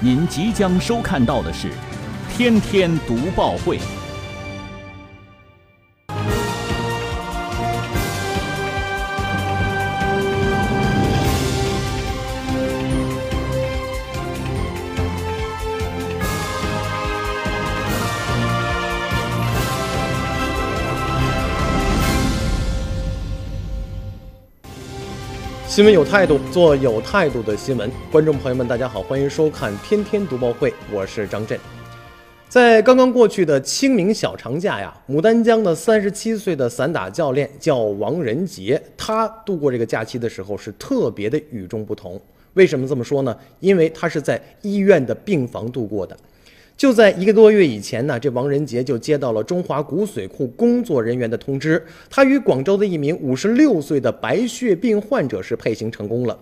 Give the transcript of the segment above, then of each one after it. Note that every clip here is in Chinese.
您即将收看到的是《天天读报会》。新闻有态度，做有态度的新闻。观众朋友们，大家好，欢迎收看《天天读报会》，我是张震。在刚刚过去的清明小长假呀，牡丹江的三十七岁的散打教练叫王仁杰，他度过这个假期的时候是特别的与众不同。为什么这么说呢？因为他是在医院的病房度过的。就在一个多月以前呢，这王仁杰就接到了中华骨髓库工作人员的通知，他与广州的一名五十六岁的白血病患者是配型成功了。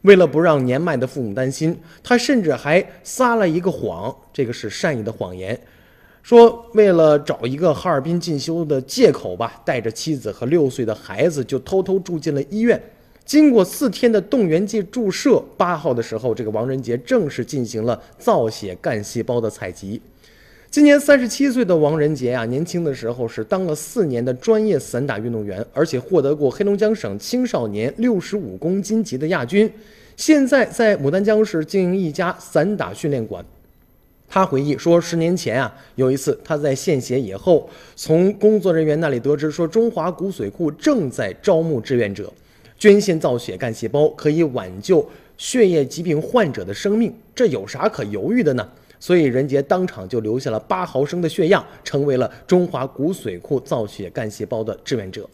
为了不让年迈的父母担心，他甚至还撒了一个谎，这个是善意的谎言，说为了找一个哈尔滨进修的借口吧，带着妻子和六岁的孩子就偷偷住进了医院。经过四天的动员剂注射，八号的时候，这个王仁杰正式进行了造血干细胞的采集。今年三十七岁的王仁杰啊，年轻的时候是当了四年的专业散打运动员，而且获得过黑龙江省青少年六十五公斤级的亚军。现在在牡丹江市经营一家散打训练馆。他回忆说，十年前啊，有一次他在献血以后，从工作人员那里得知说，中华骨髓库正在招募志愿者。捐献造血干细胞可以挽救血液疾病患者的生命，这有啥可犹豫的呢？所以任杰当场就留下了八毫升的血样，成为了中华骨髓库造血干细胞的志愿者。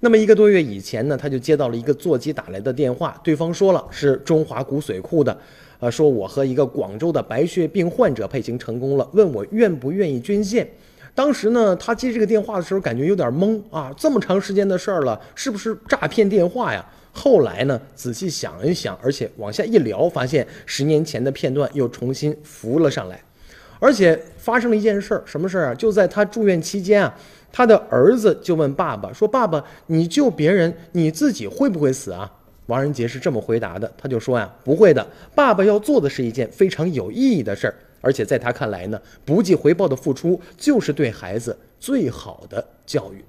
那么一个多月以前呢，他就接到了一个座机打来的电话，对方说了是中华骨髓库的，呃，说我和一个广州的白血病患者配型成功了，问我愿不愿意捐献。当时呢，他接这个电话的时候感觉有点懵啊，这么长时间的事儿了，是不是诈骗电话呀？后来呢，仔细想一想，而且往下一聊，发现十年前的片段又重新浮了上来，而且发生了一件事儿，什么事儿啊？就在他住院期间啊，他的儿子就问爸爸说：“爸爸，你救别人，你自己会不会死啊？”王仁杰是这么回答的，他就说呀：“不会的，爸爸要做的是一件非常有意义的事儿。”而且在他看来呢，不计回报的付出就是对孩子最好的教育。